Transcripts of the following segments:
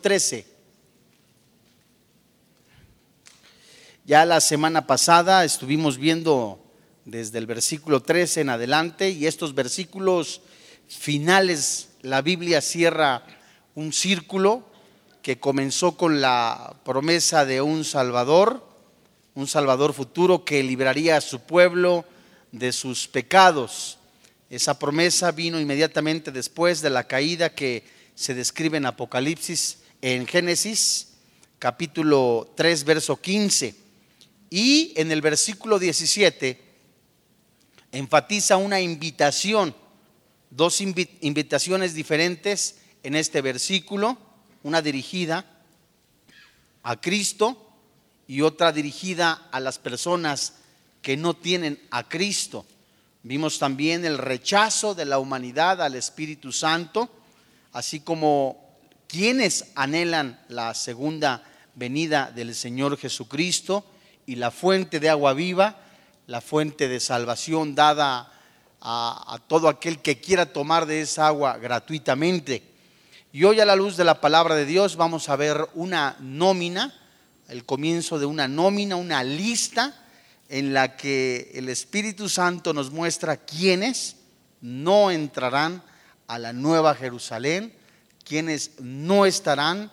13. Ya la semana pasada estuvimos viendo desde el versículo 13 en adelante y estos versículos finales, la Biblia cierra un círculo que comenzó con la promesa de un Salvador, un Salvador futuro que libraría a su pueblo de sus pecados. Esa promesa vino inmediatamente después de la caída que se describe en Apocalipsis, en Génesis, capítulo 3, verso 15. Y en el versículo 17 enfatiza una invitación, dos invitaciones diferentes en este versículo, una dirigida a Cristo y otra dirigida a las personas que no tienen a Cristo. Vimos también el rechazo de la humanidad al Espíritu Santo, así como quienes anhelan la segunda venida del Señor Jesucristo y la fuente de agua viva, la fuente de salvación dada a, todo aquel que quiera tomar de esa agua gratuitamente. Y hoy a la luz de la palabra de Dios vamos a ver una nómina, el comienzo de una nómina, una lista en la que el Espíritu Santo nos muestra quiénes no entrarán a la nueva Jerusalén, quienes no estarán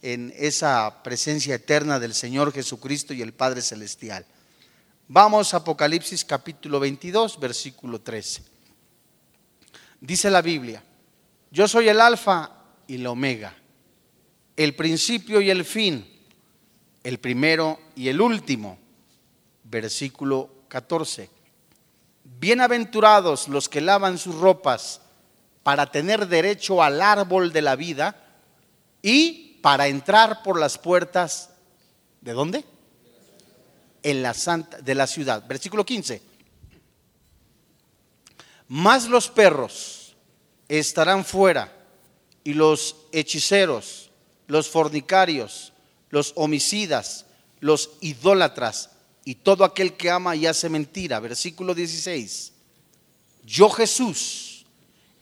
en esa presencia eterna del Señor Jesucristo y el Padre Celestial. Vamos a Apocalipsis capítulo 22, versículo 13. Dice la Biblia, yo soy el alfa y la omega, el principio y el fin, el primero y el último versículo 14. Bienaventurados los que lavan sus ropas para tener derecho al árbol de la vida y para entrar por las puertas ¿de dónde? En la santa de la ciudad. Versículo 15. Más los perros estarán fuera y los hechiceros, los fornicarios, los homicidas, los idólatras, y todo aquel que ama y hace mentira. Versículo 16. Yo Jesús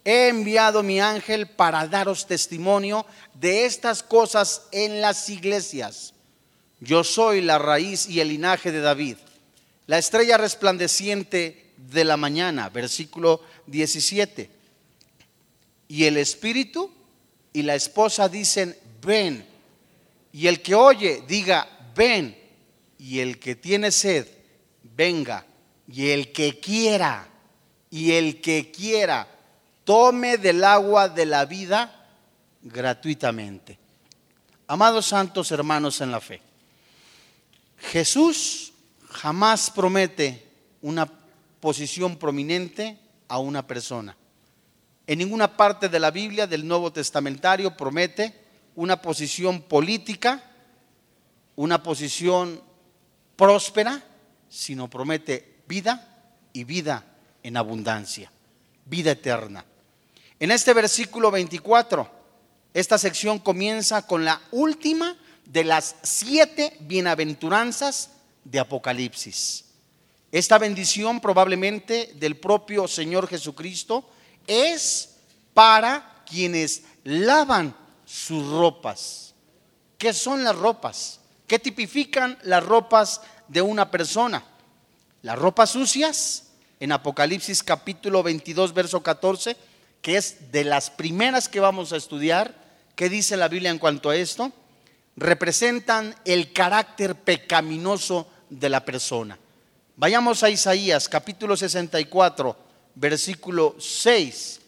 he enviado mi ángel para daros testimonio de estas cosas en las iglesias. Yo soy la raíz y el linaje de David, la estrella resplandeciente de la mañana. Versículo 17. Y el espíritu y la esposa dicen, ven. Y el que oye diga, ven y el que tiene sed, venga, y el que quiera, y el que quiera, tome del agua de la vida gratuitamente. Amados santos hermanos en la fe, Jesús jamás promete una posición prominente a una persona. En ninguna parte de la Biblia del Nuevo Testamentario promete una posición política, una posición próspera, sino promete vida y vida en abundancia, vida eterna. En este versículo 24, esta sección comienza con la última de las siete bienaventuranzas de Apocalipsis. Esta bendición probablemente del propio Señor Jesucristo es para quienes lavan sus ropas. ¿Qué son las ropas? ¿Qué tipifican las ropas de una persona. Las ropas sucias, en Apocalipsis capítulo 22, verso 14, que es de las primeras que vamos a estudiar, ¿qué dice la Biblia en cuanto a esto? Representan el carácter pecaminoso de la persona. Vayamos a Isaías capítulo 64, versículo 6,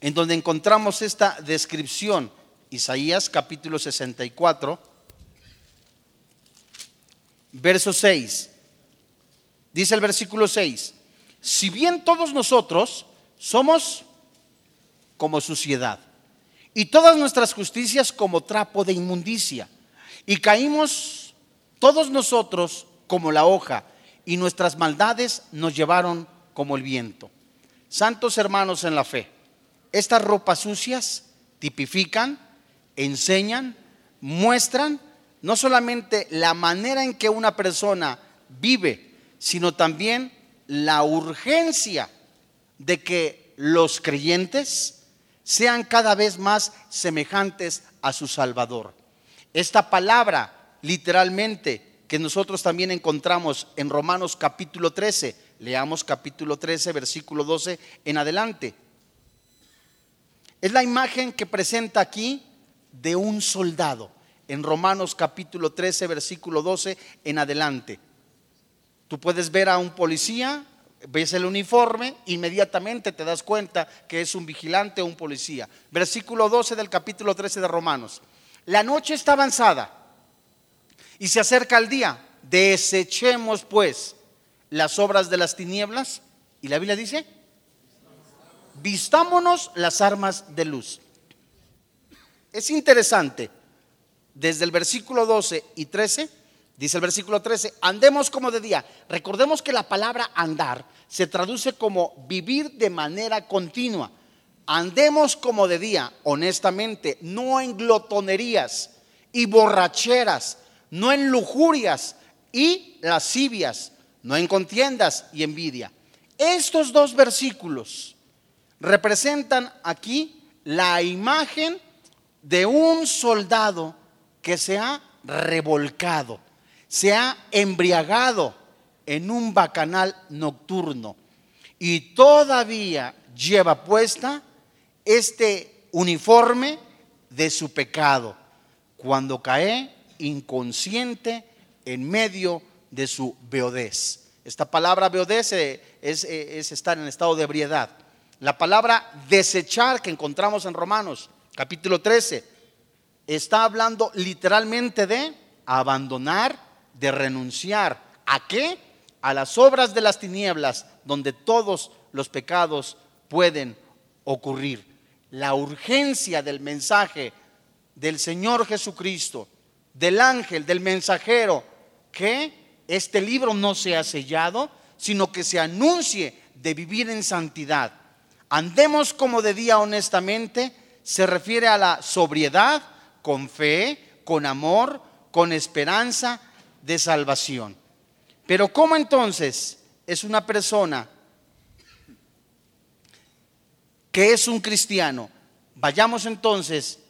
en donde encontramos esta descripción. Isaías capítulo 64, verso 6. Dice el versículo 6, si bien todos nosotros somos como suciedad y todas nuestras justicias como trapo de inmundicia y caímos todos nosotros como la hoja y nuestras maldades nos llevaron como el viento. Santos hermanos en la fe, estas ropas sucias tipifican, enseñan, muestran no solamente la manera en que una persona vive, sino también la urgencia de que los creyentes sean cada vez más semejantes a su Salvador. Esta palabra, literalmente, que nosotros también encontramos en Romanos capítulo 13, leamos capítulo 13, versículo 12 en adelante. Es la imagen que presenta aquí de un soldado en Romanos capítulo 13, versículo 12 en adelante. Tú puedes ver a un policía, ves el uniforme, inmediatamente te das cuenta que es un vigilante o un policía. Versículo 12 del capítulo 13 de Romanos. La noche está avanzada y se acerca el día. Desechemos pues las obras de las tinieblas. Y la Biblia dice, vistámonos las armas de luz. Es interesante, desde el versículo 12 y 13, dice el versículo 13, andemos como de día. Recordemos que la palabra andar se traduce como vivir de manera continua. Andemos como de día, honestamente, no en glotonerías y borracheras, no en lujurias y lascivias, no en contiendas y envidia. Estos dos versículos representan aquí la imagen de un soldado que se ha revolcado, se ha embriagado en un bacanal nocturno y todavía lleva puesta este uniforme de su pecado cuando cae inconsciente en medio de su beodez. Esta palabra beodez es, es estar en estado de ebriedad. La palabra desechar que encontramos en Romanos capítulo 13 está hablando literalmente de abandonar, de renunciar. ¿A qué? A las obras de las tinieblas donde todos los pecados pueden ocurrir. La urgencia del mensaje del Señor Jesucristo, del ángel, del mensajero, que este libro no sea sellado, sino que se anuncie de vivir en santidad. Andemos como de día honestamente, se refiere a la sobriedad, con fe, con amor, con esperanza de salvación. Pero ¿cómo entonces es una persona que es un cristiano? Vayamos entonces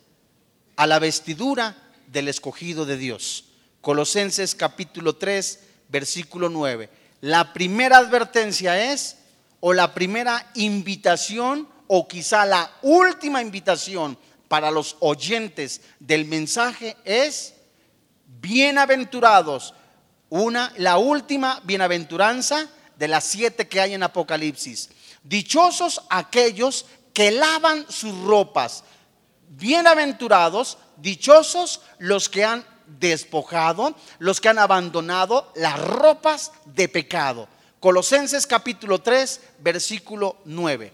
a la vestidura del escogido de Dios. Colosenses capítulo 3, versículo 9. La primera advertencia es, o la primera invitación, o quizá la última invitación para los oyentes del mensaje es, bienaventurados, una, la última bienaventuranza de las siete que hay en Apocalipsis. Dichosos aquellos que lavan sus ropas. Bienaventurados, dichosos los que han despojado, los que han abandonado las ropas de pecado. Colosenses capítulo 3, versículo 9.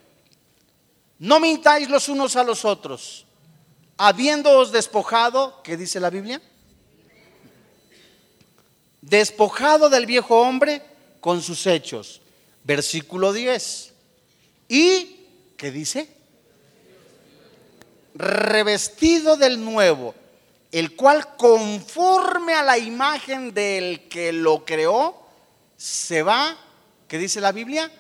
No mintáis los unos a los otros, habiéndoos despojado, ¿qué dice la Biblia? Despojado del viejo hombre con sus hechos. Versículo 10. ¿Y qué dice? Revestido del nuevo, el cual conforme a la imagen del que lo creó, se va, ¿qué dice la Biblia?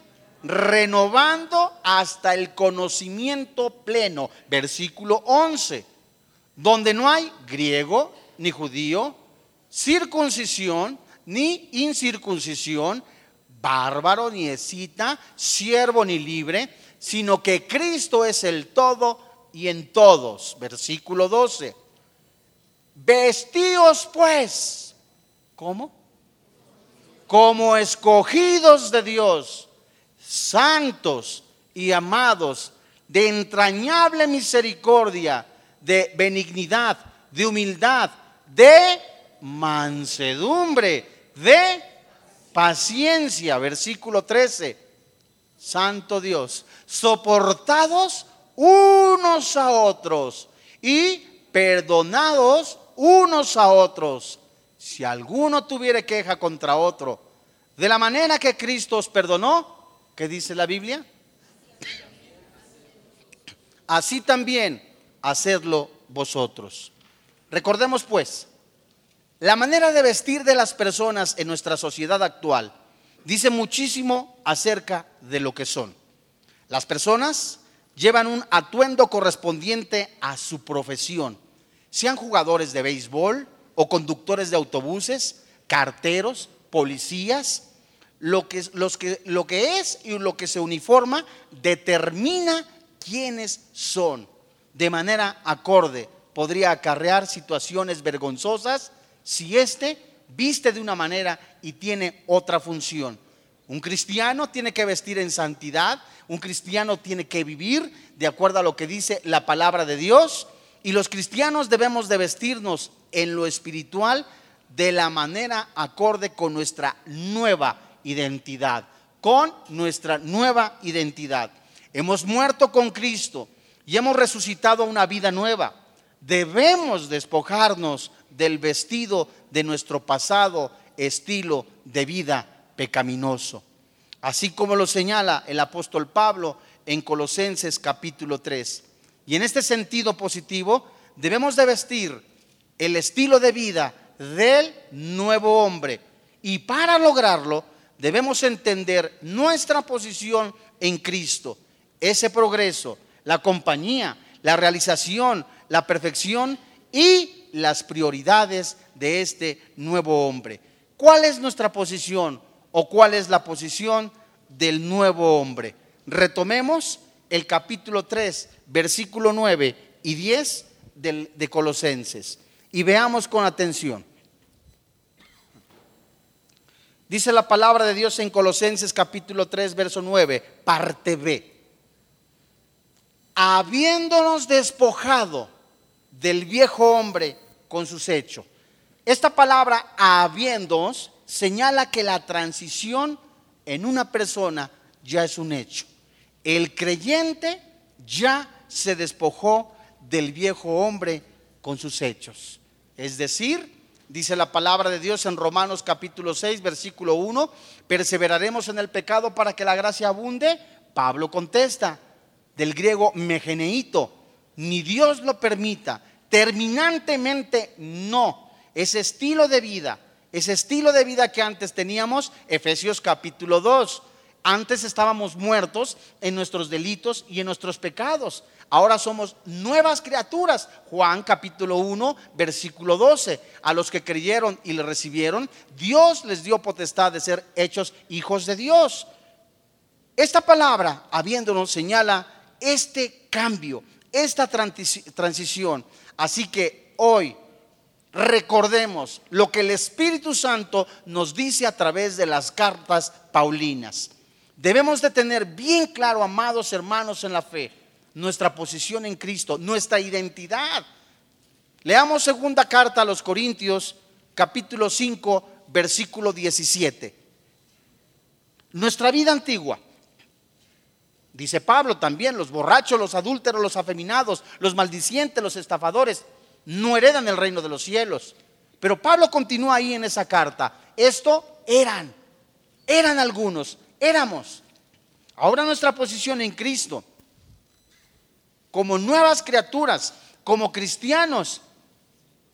renovando hasta el conocimiento pleno. Versículo 11, donde no hay griego ni judío, circuncisión ni incircuncisión, bárbaro ni escita, siervo ni libre, sino que Cristo es el todo y en todos. Versículo 12. Vestíos pues, ¿cómo? Como escogidos de Dios santos y amados, de entrañable misericordia, de benignidad, de humildad, de mansedumbre, de paciencia. Versículo 13. Santo Dios, soportados unos a otros y perdonados unos a otros. Si alguno tuviere queja contra otro, de la manera que Cristo os perdonó, ¿Qué dice la Biblia? Así también hacedlo vosotros. Recordemos pues, la manera de vestir de las personas en nuestra sociedad actual dice muchísimo acerca de lo que son. Las personas llevan un atuendo correspondiente a su profesión. sean jugadores de béisbol o conductores de autobuses, carteros, policías, lo que, los que, lo que es y lo que se uniforma determina quiénes son. De manera acorde, podría acarrear situaciones vergonzosas si éste viste de una manera y tiene otra función. Un cristiano tiene que vestir en santidad, un cristiano tiene que vivir de acuerdo a lo que dice la palabra de Dios y los cristianos debemos de vestirnos en lo espiritual de la manera acorde con nuestra nueva identidad, con nuestra nueva identidad. Hemos muerto con Cristo y hemos resucitado a una vida nueva. Debemos despojarnos del vestido de nuestro pasado estilo de vida pecaminoso. Así como lo señala el apóstol Pablo en Colosenses capítulo 3. Y en este sentido positivo, debemos de vestir el estilo de vida del nuevo hombre. Y para lograrlo, debemos entender nuestra posición en Cristo, ese progreso, la compañía, la realización, la perfección y las prioridades de este nuevo hombre. ¿Cuál es nuestra posición o cuál es la posición del nuevo hombre? Retomemos el capítulo 3, versículo 9 y 10 de Colosenses y veamos con atención. Dice la palabra de Dios en Colosenses capítulo 3, verso 9, parte B. Habiéndonos despojado del viejo hombre con sus hechos. Esta palabra habiéndonos señala que la transición en una persona ya es un hecho. El creyente ya se despojó del viejo hombre con sus hechos. Es decir, dice la palabra de Dios en Romanos capítulo 6, versículo 1, perseveraremos en el pecado para que la gracia abunde. Pablo contesta, del griego megeneito, ni Dios lo permita, terminantemente no. Ese estilo de vida, ese estilo de vida que antes teníamos, Efesios capítulo 2, antes estábamos muertos en nuestros delitos y en nuestros pecados. Ahora somos nuevas criaturas. Juan capítulo 1, versículo 12. A los que creyeron y le recibieron, Dios les dio potestad de ser hechos hijos de Dios. Esta palabra, habiéndonos, señala este cambio, esta transición. Así que hoy recordemos lo que el Espíritu Santo nos dice a través de las cartas paulinas. Debemos de tener bien claro, amados hermanos en la fe, nuestra posición en Cristo, nuestra identidad. Leamos segunda carta a los Corintios, capítulo 5, versículo 17. Nuestra vida antigua. Dice Pablo también, los borrachos, los adúlteros, los afeminados, los maldicientes, los estafadores, no heredan el reino de los cielos. Pero Pablo continúa ahí en esa carta. Esto eran, eran algunos, éramos. Ahora nuestra posición en Cristo como nuevas criaturas, como cristianos.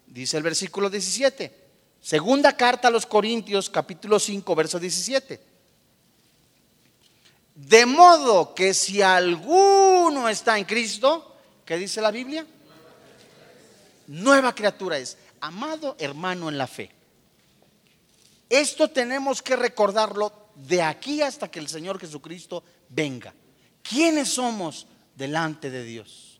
Dice el versículo 17. Segunda carta a los Corintios, capítulo 5, verso 17. De modo que si alguno está en Cristo, ¿qué dice la Biblia? Nueva criatura es. Amado hermano en la fe. Esto tenemos que recordarlo de aquí hasta que el Señor Jesucristo venga. ¿Quiénes somos? delante de Dios.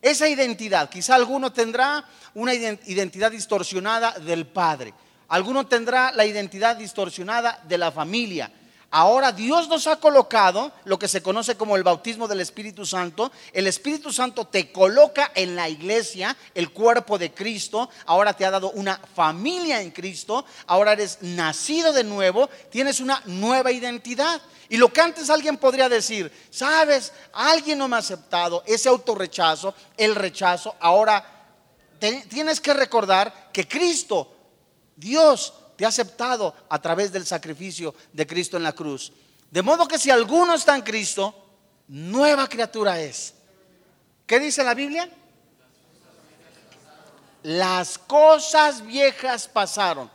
Esa identidad, quizá alguno tendrá una identidad distorsionada del Padre, alguno tendrá la identidad distorsionada de la familia, Ahora Dios nos ha colocado lo que se conoce como el bautismo del Espíritu Santo. El Espíritu Santo te coloca en la iglesia, el cuerpo de Cristo. Ahora te ha dado una familia en Cristo. Ahora eres nacido de nuevo. Tienes una nueva identidad. Y lo que antes alguien podría decir, sabes, alguien no me ha aceptado, ese autorrechazo, el rechazo, ahora tienes que recordar que Cristo, Dios, te ha aceptado a través del sacrificio de Cristo en la cruz. De modo que si alguno está en Cristo, nueva criatura es. ¿Qué dice la Biblia? Las cosas viejas pasaron.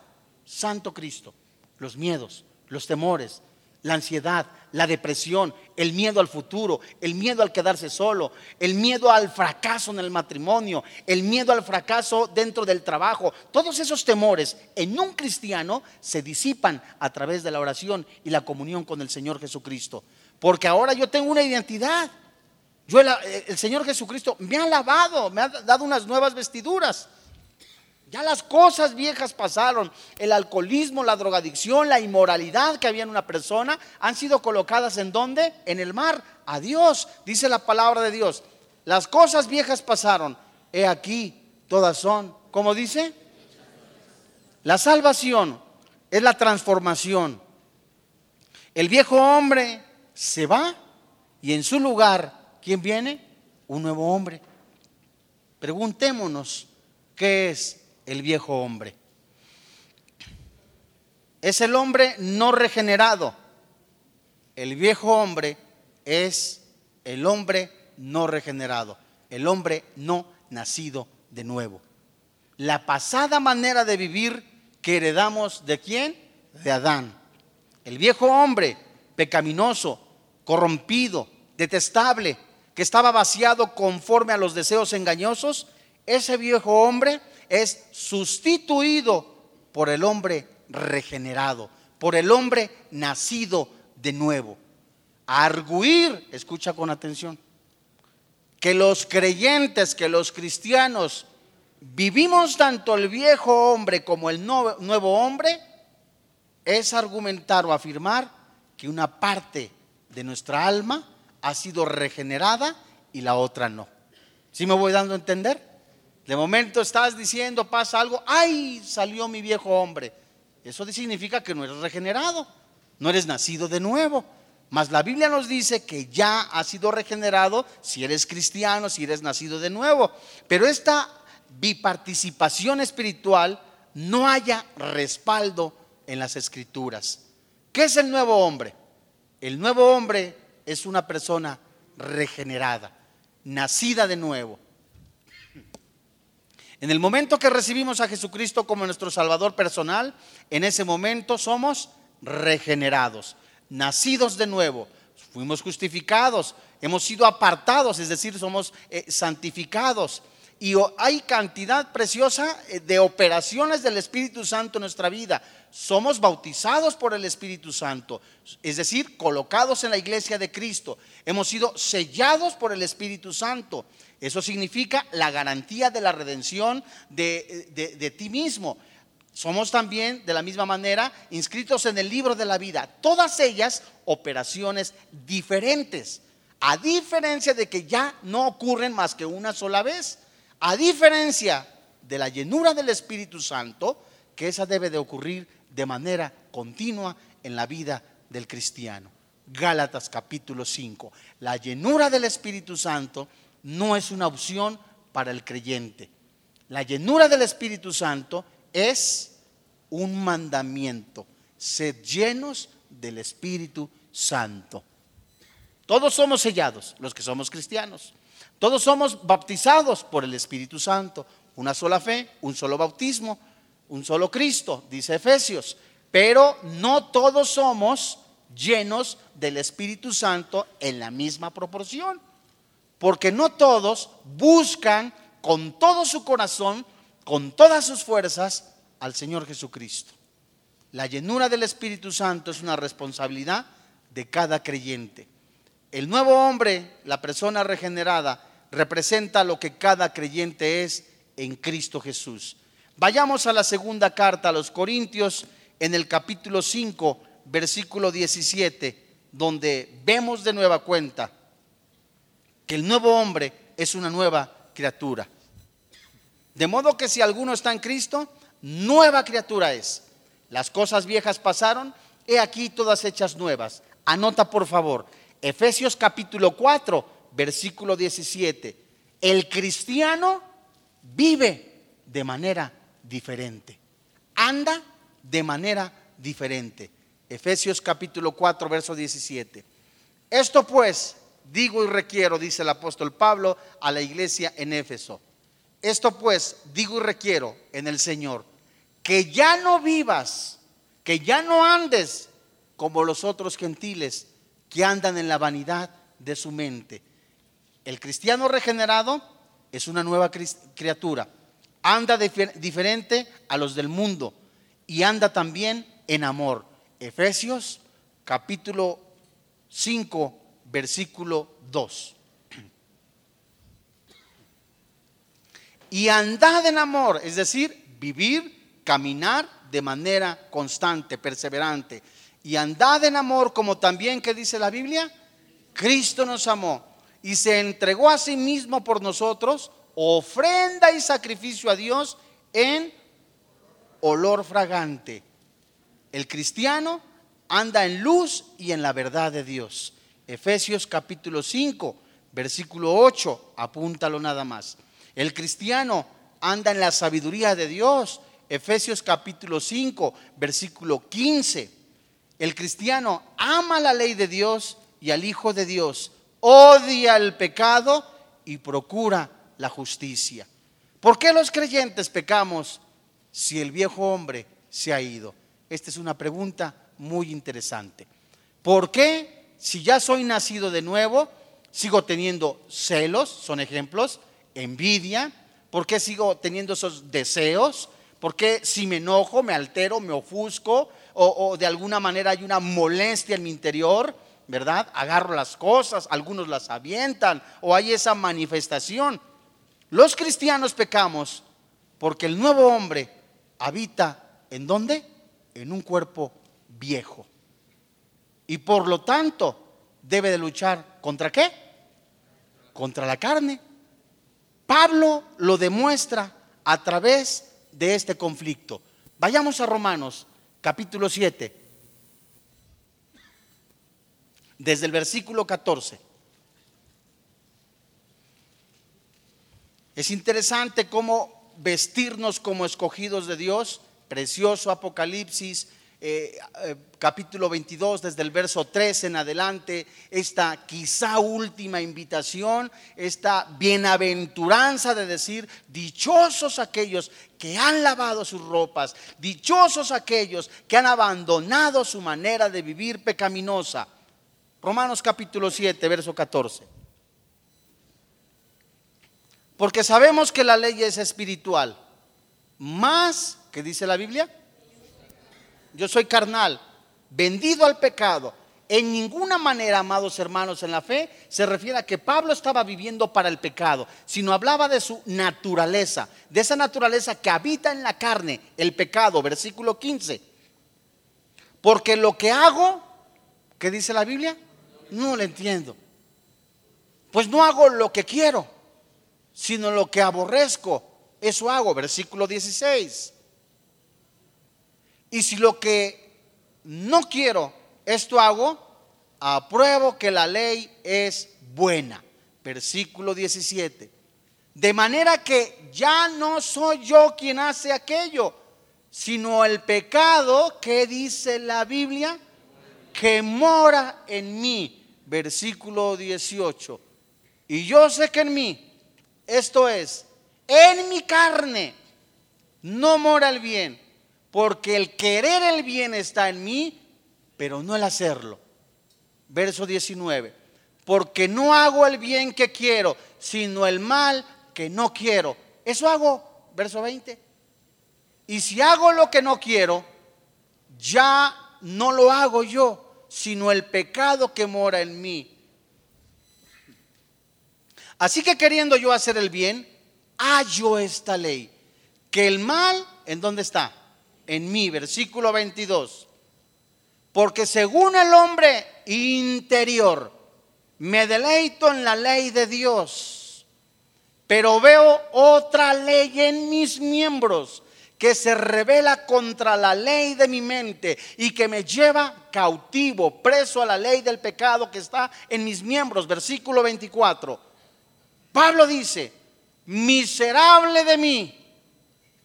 Santo Cristo, los miedos, los temores, la ansiedad, la depresión, el miedo al futuro, el miedo al quedarse solo, el miedo al fracaso en el matrimonio, el miedo al fracaso dentro del trabajo. Todos esos temores en un cristiano se disipan a través de la oración y la comunión con el Señor Jesucristo. Porque ahora yo tengo una identidad. Yo el, el Señor Jesucristo me ha lavado, me ha dado unas nuevas vestiduras. Ya las cosas viejas pasaron. El alcoholismo, la drogadicción, la inmoralidad que había en una persona han sido colocadas en dónde? En el mar. Adiós, dice la palabra de Dios. Las cosas viejas pasaron. He aquí, todas son. ¿Cómo dice? La salvación es la transformación. El viejo hombre se va y en su lugar, ¿quién viene? Un nuevo hombre. Preguntémonos, ¿qué es el viejo hombre. Es el hombre no regenerado. El viejo hombre es el hombre no regenerado, el hombre no nacido de nuevo. La pasada manera de vivir que heredamos de quién? De Adán. El viejo hombre pecaminoso, corrompido, detestable, que estaba vaciado conforme a los deseos engañosos, ese viejo hombre es sustituido por el hombre regenerado, por el hombre nacido de nuevo. arguir, escucha con atención, que los creyentes, que los cristianos vivimos tanto el viejo hombre como el nuevo hombre, es argumentar o afirmar que una parte de nuestra alma ha sido regenerada y la otra no. ¿Sí me voy dando a entender? De momento estás diciendo, pasa algo, ay, salió mi viejo hombre. Eso significa que no eres regenerado, no eres nacido de nuevo. Mas la Biblia nos dice que ya has sido regenerado si eres cristiano, si eres nacido de nuevo. Pero esta biparticipación espiritual no haya respaldo en las escrituras. ¿Qué es el nuevo hombre? El nuevo hombre es una persona regenerada, nacida de nuevo. En el momento que recibimos a Jesucristo como nuestro Salvador personal, en ese momento somos regenerados, nacidos de nuevo, fuimos justificados, hemos sido apartados, es decir, somos eh, santificados. Y hay cantidad preciosa eh, de operaciones del Espíritu Santo en nuestra vida. Somos bautizados por el Espíritu Santo, es decir, colocados en la iglesia de Cristo. Hemos sido sellados por el Espíritu Santo. Eso significa la garantía de la redención de, ti mismo. Somos también, de la misma manera, inscritos en el libro de la vida. Todas ellas operaciones diferentes. A diferencia de que ya no ocurren más que una sola vez. A diferencia de la llenura del Espíritu Santo, que esa debe de ocurrir de manera continua en la vida del cristiano. Gálatas capítulo 5. La llenura del Espíritu Santo no es una opción para el creyente. La llenura del Espíritu Santo es un mandamiento. Sed llenos del Espíritu Santo. Todos somos sellados, los que somos cristianos. Todos somos bautizados por el Espíritu Santo. Una sola fe, un solo bautismo, un solo Cristo, dice Efesios. Pero no todos somos llenos del Espíritu Santo en la misma proporción porque no todos buscan con todo su corazón, con todas sus fuerzas, al Señor Jesucristo. La llenura del Espíritu Santo es una responsabilidad de cada creyente. El nuevo hombre, la persona regenerada, representa lo que cada creyente es en Cristo Jesús. Vayamos a la segunda carta a los Corintios en el capítulo 5, versículo 17, donde vemos de nueva cuenta que el nuevo hombre es una nueva criatura. De modo que si alguno está en Cristo, nueva criatura es. Las cosas viejas pasaron, he aquí todas hechas nuevas. Anota por favor, Efesios capítulo 4, versículo 17. El cristiano vive de manera diferente, anda de manera diferente. Efesios capítulo 4, verso 17. Esto pues digo y requiero, dice el apóstol Pablo a la iglesia en Éfeso. Esto pues digo y requiero en el Señor, que ya no vivas, que ya no andes como los otros gentiles que andan en la vanidad de su mente. El cristiano regenerado es una nueva criatura. Anda diferente a los del mundo y anda también en amor. Efesios capítulo 5, versículo 2. Y andad en amor, es decir, vivir, caminar de manera constante, perseverante. Y andad en amor como también, que dice la Biblia? Cristo nos amó y se entregó a sí mismo por nosotros, ofrenda y sacrificio a Dios en olor fragante. El cristiano anda en luz y en la verdad de Dios. Efesios capítulo 5, versículo 8, apúntalo nada más. El cristiano anda en la sabiduría de Dios. Efesios capítulo 5, versículo 15. El cristiano ama la ley de Dios y al Hijo de Dios, odia el pecado y procura la justicia. ¿Por qué los creyentes pecamos si el viejo hombre se ha ido? Esta es una pregunta muy interesante. ¿Por qué si ya soy nacido de nuevo sigo teniendo celos, son ejemplos, envidia? ¿Por qué sigo teniendo esos deseos? ¿Por qué si me enojo, me altero, me ofusco o, o de alguna manera hay una molestia en mi interior? ¿Verdad? Agarro las cosas, algunos las avientan o hay esa manifestación. Los cristianos pecamos porque el nuevo hombre habita en dónde? En un cuerpo viejo. Y por lo tanto debe de luchar contra qué? Contra la carne. Pablo lo demuestra a través de este conflicto. Vayamos a Romanos capítulo 7 desde el versículo 14. Es interesante cómo vestirnos como escogidos de Dios, precioso Apocalipsis, eh, eh, capítulo 22, desde el verso 3 en adelante, esta quizá última invitación, esta bienaventuranza de decir, dichosos aquellos que han lavado sus ropas, dichosos aquellos que han abandonado su manera de vivir pecaminosa Romanos capítulo 7, verso 14. Porque sabemos que la ley es espiritual. Más, que dice la Biblia? Yo soy carnal, vendido al pecado. En ninguna manera, amados hermanos, en la fe se refiere a que Pablo estaba viviendo para el pecado, sino hablaba de su naturaleza, de esa naturaleza que habita en la carne, el pecado, versículo 15. Porque lo que hago, ¿qué dice la Biblia? No lo entiendo. Pues no hago lo que quiero, sino lo que aborrezco. Eso hago, versículo 16. Y si lo que no quiero, esto hago, apruebo que la ley es buena. Versículo 17. De manera que ya no soy yo quien hace aquello, sino el pecado que dice la Biblia que mora en mí, versículo 18. Y yo sé que en mí, esto es, en mi carne, no mora el bien, porque el querer el bien está en mí, pero no el hacerlo. Verso 19, porque no hago el bien que quiero, sino el mal que no quiero. Eso hago, verso 20. Y si hago lo que no quiero, ya no lo hago yo, sino el pecado que mora en mí. Así que queriendo yo hacer el bien, hallo esta ley, que el mal, ¿en dónde está? En mí, versículo 22. Porque según el hombre interior, me deleito en la ley de Dios, pero veo otra ley en mis miembros que se revela contra la ley de mi mente y que me lleva cautivo, preso a la ley del pecado que está en mis miembros. Versículo 24. Pablo dice, miserable de mí,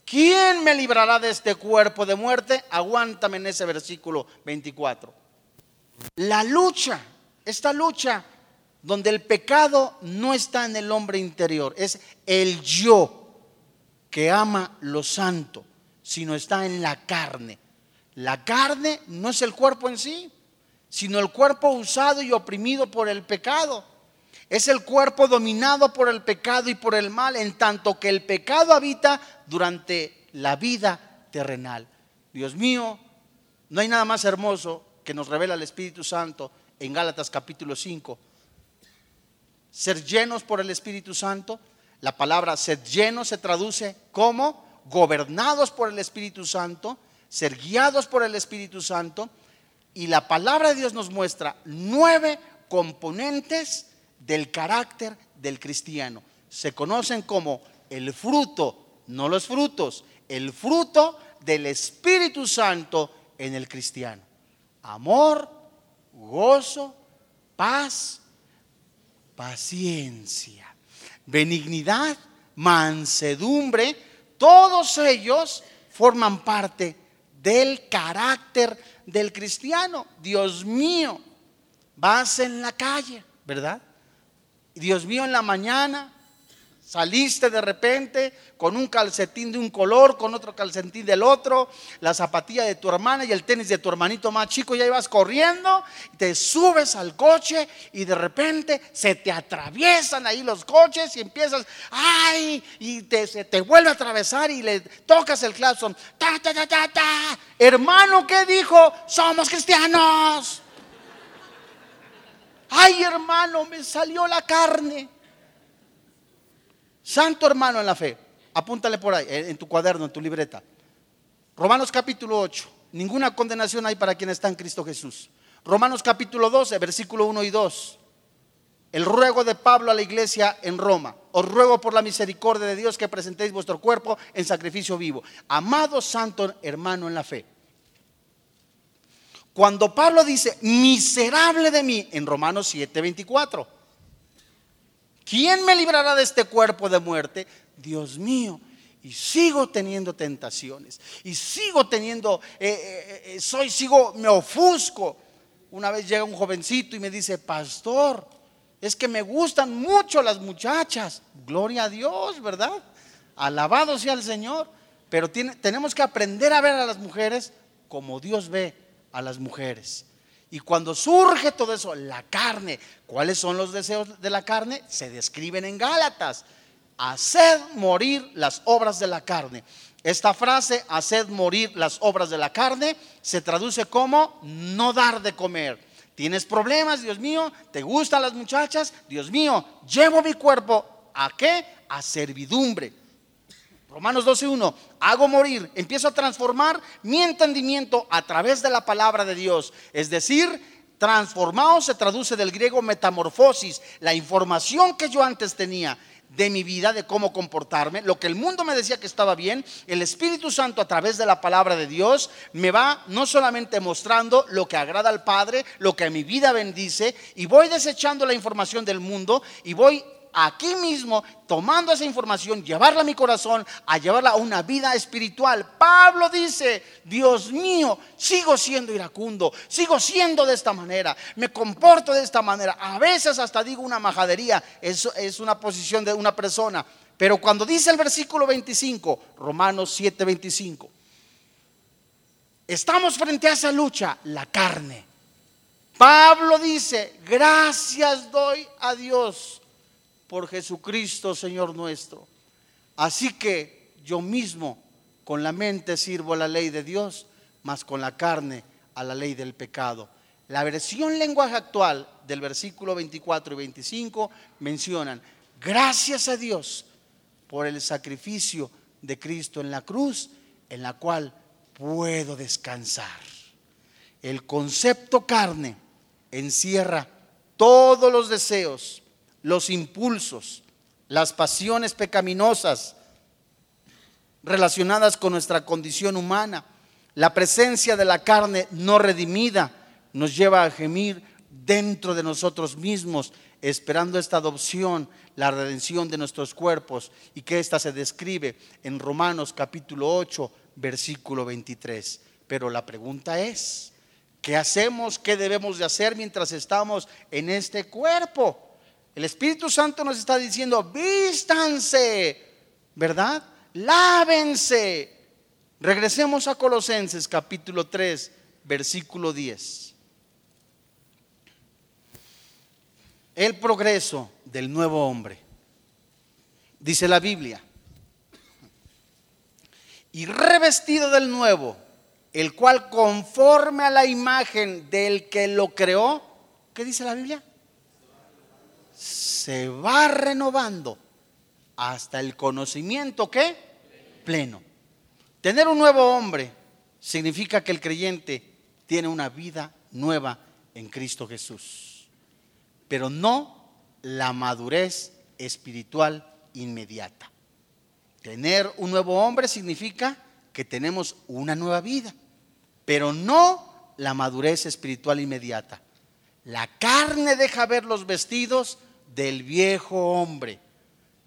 ¿quién me librará de este cuerpo de muerte? Aguántame en ese versículo 24. La lucha, esta lucha donde el pecado no está en el hombre interior, es el yo que ama lo santo, sino está en la carne. La carne no es el cuerpo en sí, sino el cuerpo usado y oprimido por el pecado. Es el cuerpo dominado por el pecado y por el mal, en tanto que el pecado habita durante la vida terrenal. Dios mío, no hay nada más hermoso que nos revela el Espíritu Santo en Gálatas capítulo 5. Ser llenos por el Espíritu Santo, la palabra ser llenos se traduce como gobernados por el Espíritu Santo, ser guiados por el Espíritu Santo. Y la palabra de Dios nos muestra nueve componentes del carácter del cristiano. Se conocen como el fruto, no los frutos, el fruto del Espíritu Santo en el cristiano. Amor, gozo, paz, paciencia, benignidad, mansedumbre, todos ellos forman parte del carácter del cristiano. Dios mío, vas en la calle, ¿verdad? Dios mío, en la mañana saliste de repente con un calcetín de un color, con otro calcetín del otro, la zapatilla de tu hermana y el tenis de tu hermanito más chico, ya ibas corriendo, te subes al coche y de repente se te atraviesan ahí los coches y empiezas, ay, y te, se te vuelve a atravesar y le tocas el claxon, ta, ta, ta, ta, ta. Hermano, ¿qué dijo? Somos cristianos. Ay, hermano, me salió la carne. Santo hermano en la fe. Apúntale por ahí, en tu cuaderno, en tu libreta. Romanos capítulo 8. Ninguna condenación hay para quien está en Cristo Jesús. Romanos capítulo 12, versículo 1 y 2. El ruego de Pablo a la iglesia en Roma. Os ruego por la misericordia de Dios que presentéis vuestro cuerpo en sacrificio vivo. Amado santo hermano en la fe. Cuando Pablo dice, miserable de mí, en Romanos 7, 24, ¿quién me librará de este cuerpo de muerte? Dios mío. Y sigo teniendo tentaciones. Y sigo teniendo, eh, eh, eh, soy, sigo, me ofusco. Una vez llega un jovencito y me dice, pastor, es que me gustan mucho las muchachas. Gloria a Dios, ¿verdad? Alabado sea el Señor. Pero tenemos que aprender a ver a las mujeres como Dios ve a las mujeres. Y cuando surge todo eso, la carne, ¿cuáles son los deseos de la carne? Se describen en Gálatas. Haced morir las obras de la carne. Esta frase, haced morir las obras de la carne, se traduce como no dar de comer. ¿Tienes problemas, Dios mío? ¿Te gustan las muchachas? Dios mío, llevo mi cuerpo a qué? A servidumbre. Romanos 12.1, hago morir, empiezo a transformar mi entendimiento a través de la palabra de Dios. Es decir, transformado se traduce del griego metamorfosis, la información que yo antes tenía de mi vida, de cómo comportarme, lo que el mundo me decía que estaba bien, el Espíritu Santo a través de la palabra de Dios me va no solamente mostrando lo que agrada al Padre, lo que a mi vida bendice, y voy desechando la información del mundo y voy aquí mismo, tomando esa información, llevarla a mi corazón, a llevarla a una vida espiritual. Pablo dice, Dios mío, sigo siendo iracundo, sigo siendo de esta manera, me comporto de esta manera. A veces hasta digo una majadería, eso es una posición de una persona. Pero cuando dice el versículo 25, Romanos 7, 25, estamos frente a esa lucha, la carne. Pablo dice, gracias doy a Dios por Jesucristo, Señor nuestro. Así que yo mismo con la mente sirvo a la ley de Dios, mas con la carne a la ley del pecado. La versión lenguaje actual del versículo 24 y 25 mencionan, gracias a Dios por el sacrificio de Cristo en la cruz, en la cual puedo descansar. El concepto carne encierra todos los deseos, los impulsos, las pasiones pecaminosas relacionadas con nuestra condición humana. La presencia de la carne no redimida nos lleva a gemir dentro de nosotros mismos, esperando esta adopción, la redención de nuestros cuerpos, y que ésta se describe en Romanos capítulo 8, versículo 23. Pero la pregunta es, ¿qué hacemos? ¿Qué debemos de hacer mientras estamos en este cuerpo? El Espíritu Santo nos está diciendo, vístanse, ¿verdad? Lávense. Regresemos a Colosenses capítulo 3, versículo 10. el progreso del nuevo hombre. Dice la Biblia, y revestido del nuevo, el cual conforme a la imagen del que lo creó, ¿qué dice la Biblia? Se va renovando hasta el conocimiento que pleno. Tener un nuevo hombre significa que el creyente tiene una vida nueva en Cristo Jesús, pero no la madurez espiritual inmediata. Tener un nuevo hombre significa que tenemos una nueva vida, pero no la madurez espiritual inmediata. La carne deja ver los vestidos del viejo hombre,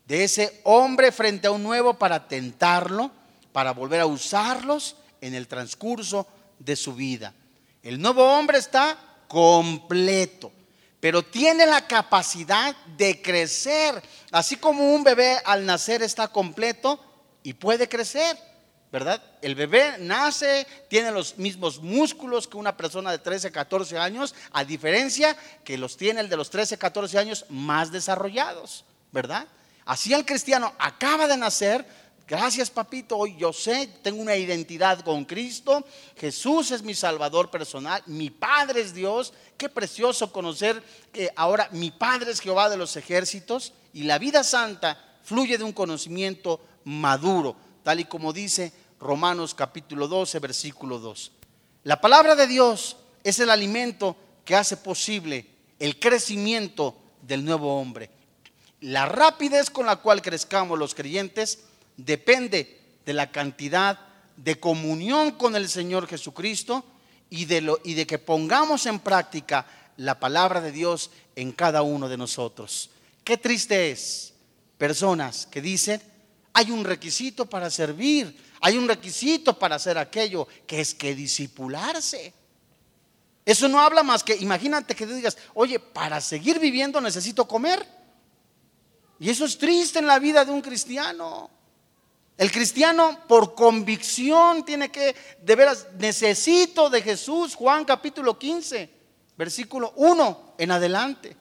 de ese hombre frente a un nuevo para tentarlo, para volver a usarlos en el transcurso de su vida. El nuevo hombre está completo, pero tiene la capacidad de crecer, así como un bebé al nacer está completo y puede crecer. ¿Verdad? El bebé nace, tiene los mismos músculos que una persona de 13, 14 años, a diferencia que los tiene el de los 13, 14 años más desarrollados, ¿verdad? Así el cristiano acaba de nacer, gracias papito, hoy yo sé, tengo una identidad con Cristo, Jesús es mi salvador personal, mi Padre es Dios, qué precioso conocer que ahora mi Padre es Jehová de los ejércitos y la vida santa fluye de un conocimiento maduro, tal y como dice Romanos capítulo 12, versículo 2. La palabra de Dios es el alimento que hace posible el crecimiento del nuevo hombre. La rapidez con la cual crezcamos los creyentes depende de la cantidad de comunión con el Señor Jesucristo y de, lo, y de que pongamos en práctica la palabra de Dios en cada uno de nosotros. Qué triste es personas que dicen, hay un requisito para servir, hay un requisito para hacer aquello, que es que disipularse. Eso no habla más que, imagínate que digas, oye, para seguir viviendo necesito comer. Y eso es triste en la vida de un cristiano. El cristiano por convicción tiene que, de veras, necesito de Jesús, Juan capítulo 15, versículo 1 en adelante.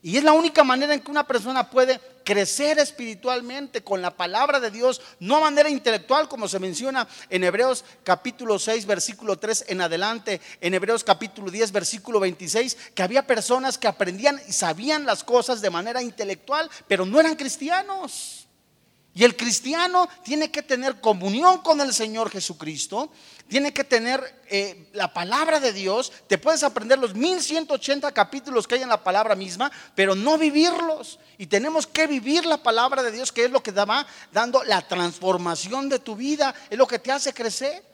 Y es la única manera en que una persona puede crecer espiritualmente con la palabra de Dios, no a manera intelectual como se menciona en Hebreos capítulo 6 versículo 3 en adelante, en Hebreos capítulo 10 versículo 26, que había personas que aprendían y sabían las cosas de manera intelectual, pero no eran cristianos. Y el cristiano tiene que tener comunión con el Señor Jesucristo, tiene que tener eh, la palabra de Dios. Te puedes aprender los 1180 capítulos que hay en la palabra misma, pero no vivirlos. Y tenemos que vivir la palabra de Dios, que es lo que va dando la transformación de tu vida, es lo que te hace crecer.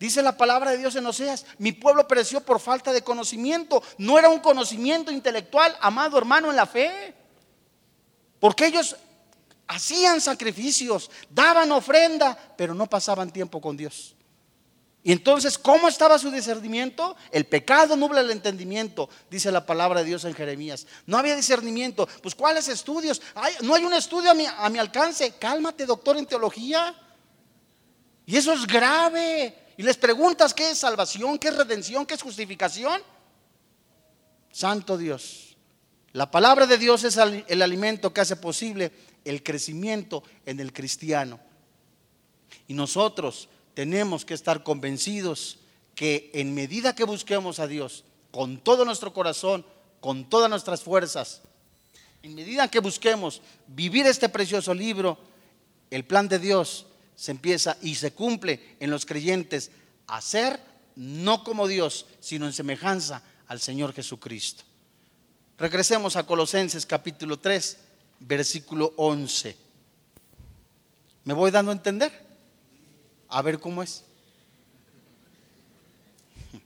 Dice la palabra de Dios en Oseas, mi pueblo pereció por falta de conocimiento. No era un conocimiento intelectual, amado hermano, en la fe. Porque ellos hacían sacrificios, daban ofrenda, pero no pasaban tiempo con Dios. Y entonces, ¿cómo estaba su discernimiento? El pecado nubla el entendimiento, dice la palabra de Dios en Jeremías. No había discernimiento. Pues, ¿cuáles estudios? no hay un estudio a mi, a mi alcance. Cálmate, doctor en teología. Y eso es grave. Y les preguntas qué es salvación, qué es redención, qué es justificación. Santo Dios. La palabra de Dios es el alimento que hace posible el crecimiento en el cristiano. Y nosotros tenemos que estar convencidos que en medida que busquemos a Dios con todo nuestro corazón, con todas nuestras fuerzas, en medida que busquemos vivir este precioso libro, el plan de Dios se empieza y se cumple en los creyentes a ser no como Dios, sino en semejanza al Señor Jesucristo. Regresemos a Colosenses capítulo 3 versículo 11. ¿Me voy dando a entender? A ver cómo es.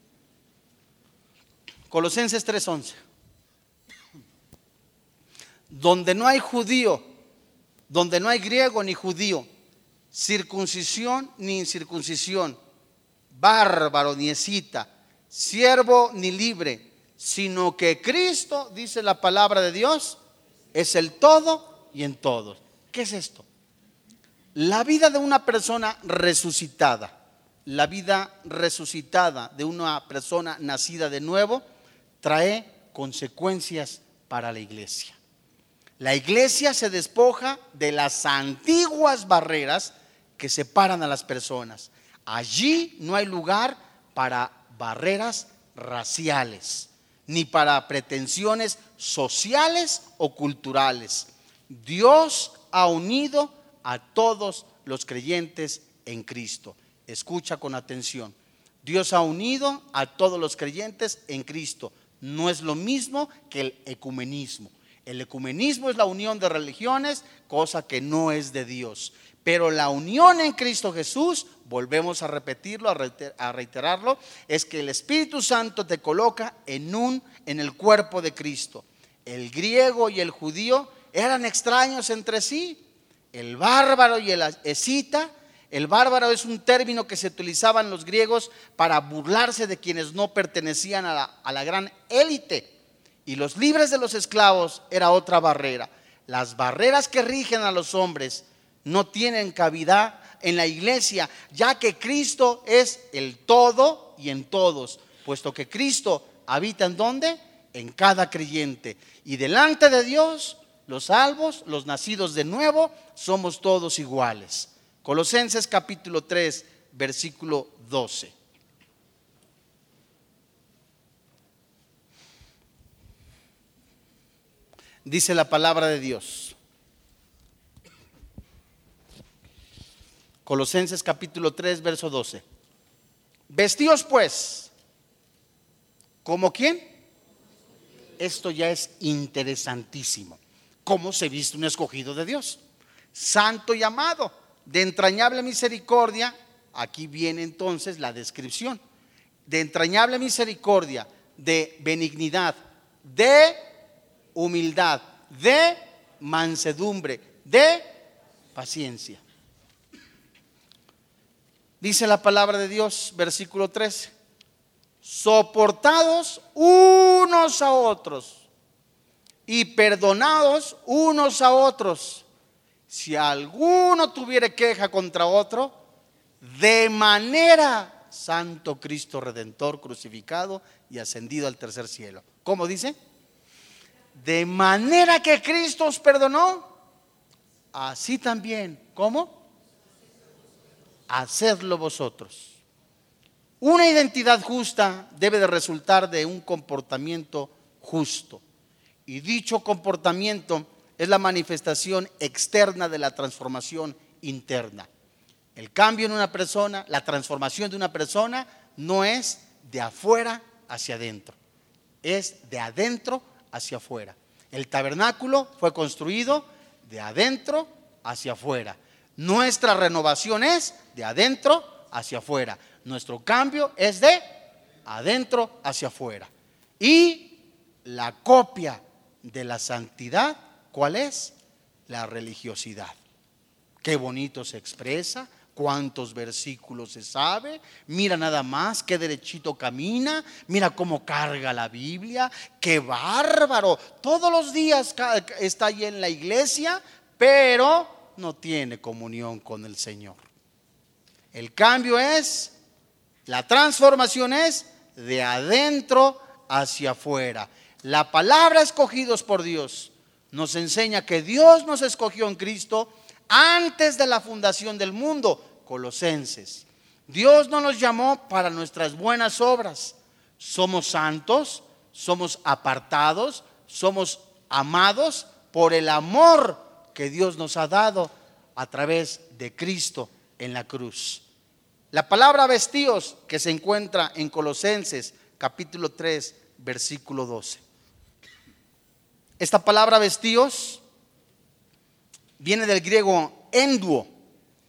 Colosenses 3:11. Donde no hay judío, donde no hay griego ni judío, circuncisión ni incircuncisión, bárbaro ni escita, siervo ni libre, sino que Cristo, dice la palabra de Dios, es el todo y en todos. ¿Qué es esto? La vida de una persona resucitada, la vida resucitada de una persona nacida de nuevo, trae consecuencias para la iglesia. La iglesia se despoja de las antiguas barreras que separan a las personas. Allí no hay lugar para barreras raciales, ni para pretensiones sociales o culturales. Dios ha unido a todos los creyentes en Cristo. Escucha con atención. Dios ha unido a todos los creyentes en Cristo. No es lo mismo que el ecumenismo. El ecumenismo es la unión de religiones, cosa que no es de Dios. Pero la unión en Cristo Jesús, volvemos a repetirlo, a reiterarlo, es que el Espíritu Santo te coloca en un en el cuerpo de Cristo. El griego y el judío eran extraños entre sí. El bárbaro y el escita el bárbaro es un término que se utilizaban los griegos para burlarse de quienes no pertenecían a la, a la gran élite. Y los libres de los esclavos era otra barrera. Las barreras que rigen a los hombres no tienen cavidad en la iglesia, ya que Cristo es el todo y en todos, puesto que Cristo habita en donde? En cada creyente. Y delante de Dios, los salvos, los nacidos de nuevo, somos todos iguales. Colosenses capítulo 3, versículo 12. Dice la palabra de Dios. Colosenses capítulo 3, verso 12. Vestíos pues, ¿como quién? Esto ya es interesantísimo. ¿Cómo se viste un escogido de Dios? Santo y amado de entrañable misericordia, aquí viene entonces la descripción, de entrañable misericordia, de benignidad, de humildad, de mansedumbre, de paciencia. Dice la palabra de Dios, versículo 13, soportados unos a otros y perdonados unos a otros si alguno tuviera queja contra otro, de manera Santo Cristo Redentor crucificado y ascendido al tercer cielo. ¿Cómo dice? De manera que Cristo os perdonó, así también. ¿Cómo? Hacedlo vosotros. Una identidad justa debe de resultar de un comportamiento justo. Y dicho comportamiento es la manifestación externa de la transformación interna. El cambio en una persona, la transformación de una persona no es de afuera hacia adentro, es de adentro hacia afuera. El tabernáculo fue construido de adentro hacia afuera. Nuestra renovación es de adentro hacia afuera. Nuestro cambio es de adentro hacia afuera. Y la copia de la santidad ¿Cuál es? La religiosidad. Qué bonito se expresa, cuántos versículos se sabe, mira nada más, qué derechito camina, mira cómo carga la Biblia, qué bárbaro. Todos los días está ahí en la iglesia, pero no tiene comunión con el Señor. El cambio es, la transformación es de adentro hacia afuera. La palabra escogidos por Dios nos enseña que Dios nos escogió en Cristo antes de la fundación del mundo, Colosenses. Dios no nos llamó para nuestras buenas obras. Somos santos, somos apartados, somos amados por el amor que Dios nos ha dado a través de Cristo en la cruz. La palabra vestíos que se encuentra en Colosenses capítulo 3, versículo 12. Esta palabra vestíos viene del griego enduo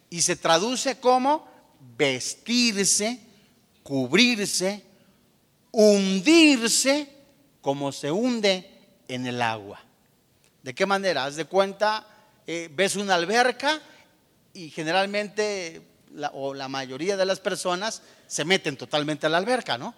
y se traduce como vestirse, cubrirse, hundirse como se hunde en el agua. ¿De qué manera? Haz de cuenta, eh, ves una alberca y generalmente o la mayoría de las personas se meten totalmente a la alberca, ¿no?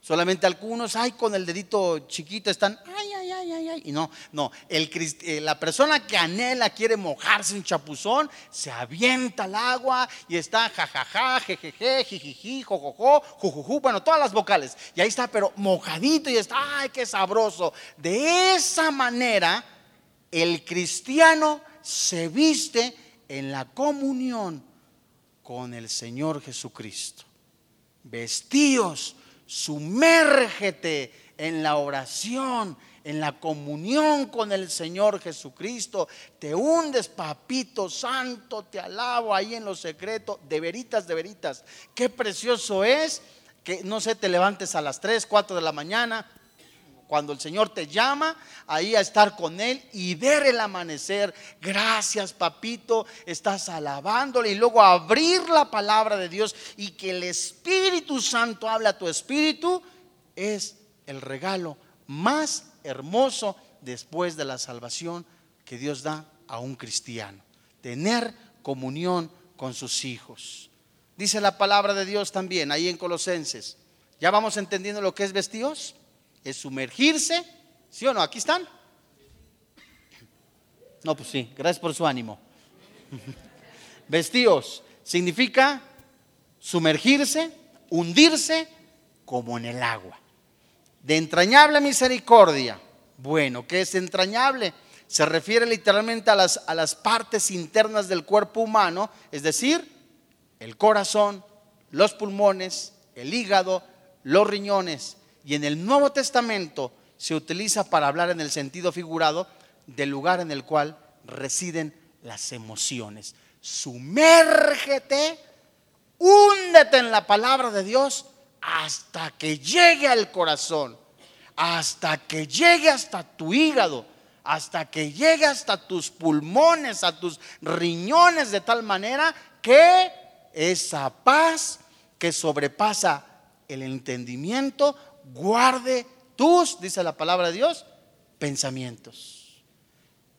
Solamente algunos, ay, con el dedito chiquito están, ay, ay, ay, ay, ay, Y no, no, eh, la persona que anhela, quiere mojarse un chapuzón, se avienta al agua y está jajaja, jejeje, jijiji, jojojo, jujuju, bueno, todas las vocales. Y ahí está, pero mojadito y está, ay, qué sabroso. De esa manera, el cristiano se viste en la comunión con el Señor Jesucristo. Vestíos, sumérgete en la oración, en la comunión con el Señor Jesucristo. Te hundes, papito santo, te alabo ahí en lo secreto, de veritas, de veritas. Qué precioso es que, no sé, te levantes a las 3, 4 de la mañana, cuando el Señor te llama ahí a estar con Él y ver el amanecer. Gracias, papito, estás alabándole y luego abrir la palabra de Dios y que el Espíritu Santo habla a tu espíritu es el regalo más hermoso después de la salvación que Dios da a un cristiano. Tener comunión con sus hijos. Dice la palabra de Dios también ahí en Colosenses. ¿Ya vamos entendiendo lo que es vestidos? Es sumergirse. ¿Sí o no? ¿Aquí están? No, pues sí, gracias por su ánimo. Vestidos significa sumergirse, hundirse como en el agua de entrañable misericordia. Bueno, ¿qué es entrañable? Se refiere literalmente a las, a las partes internas del cuerpo humano, es decir, el corazón, los pulmones, el hígado, los riñones. Y en el Nuevo Testamento se utiliza para hablar en el sentido figurado del lugar en el cual residen las emociones. Sumérgete, húndete en la palabra de Dios hasta que llegue al corazón, hasta que llegue hasta tu hígado, hasta que llegue hasta tus pulmones, a tus riñones, de tal manera que esa paz que sobrepasa el entendimiento guarde tus, dice la palabra de Dios, pensamientos.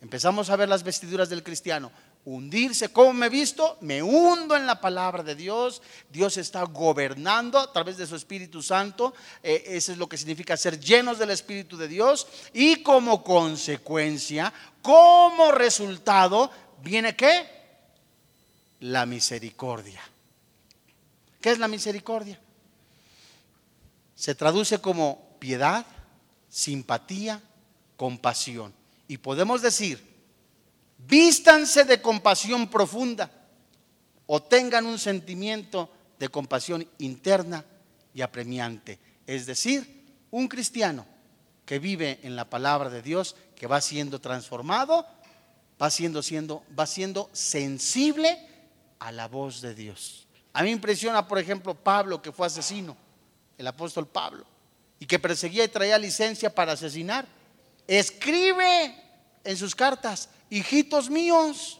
Empezamos a ver las vestiduras del cristiano hundirse. ¿Cómo me he visto? Me hundo en la palabra de Dios. Dios está gobernando a través de su Espíritu Santo. Eh, eso es lo que significa ser llenos del Espíritu de Dios. Y como consecuencia, como resultado, viene qué? La misericordia. ¿Qué es la misericordia? Se traduce como piedad, simpatía, compasión. Y podemos decir, vístanse de compasión profunda o tengan un sentimiento de compasión interna y apremiante. Es decir, un cristiano que vive en la palabra de Dios, que va siendo transformado, va siendo, siendo, va siendo sensible a la voz de Dios. A mí me impresiona, por ejemplo, Pablo, que fue asesino, el apóstol Pablo, y que perseguía y traía licencia para asesinar. Escribe en sus cartas, hijitos míos.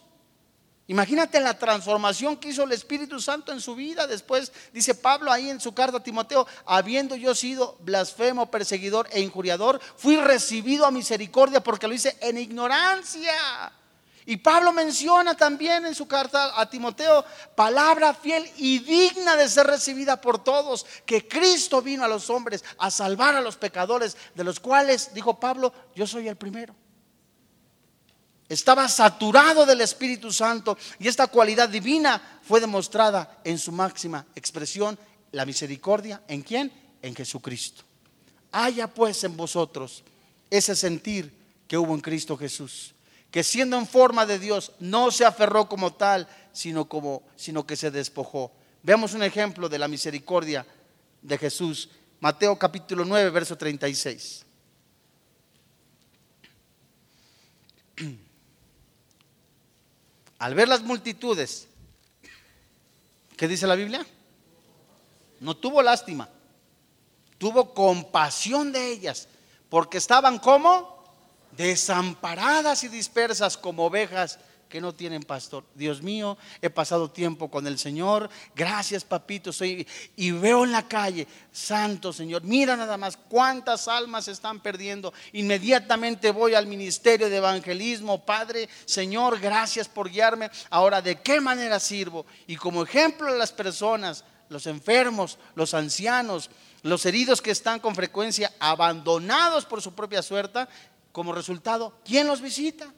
Imagínate la transformación que hizo el Espíritu Santo en su vida. Después dice Pablo ahí en su carta a Timoteo, habiendo yo sido blasfemo, perseguidor e injuriador, fui recibido a misericordia porque lo hice en ignorancia. Y Pablo menciona también en su carta a Timoteo, palabra fiel y digna de ser recibida por todos, que Cristo vino a los hombres a salvar a los pecadores, de los cuales, dijo Pablo, yo soy el primero. Estaba saturado del Espíritu Santo y esta cualidad divina fue demostrada en su máxima expresión, la misericordia. ¿En quién? En Jesucristo. Haya pues en vosotros ese sentir que hubo en Cristo Jesús, que siendo en forma de Dios no se aferró como tal, sino como sino que se despojó. Veamos un ejemplo de la misericordia de Jesús. Mateo capítulo 9, verso 36. Al ver las multitudes, ¿qué dice la Biblia? No tuvo lástima, tuvo compasión de ellas, porque estaban como desamparadas y dispersas como ovejas que no tienen pastor. Dios mío, he pasado tiempo con el Señor. Gracias, papito. Soy y veo en la calle, Santo Señor, mira nada más cuántas almas se están perdiendo. Inmediatamente voy al ministerio de evangelismo, Padre, Señor, gracias por guiarme. Ahora, ¿de qué manera sirvo? Y como ejemplo a las personas, los enfermos, los ancianos, los heridos que están con frecuencia abandonados por su propia suerte, como resultado, ¿quién los visita?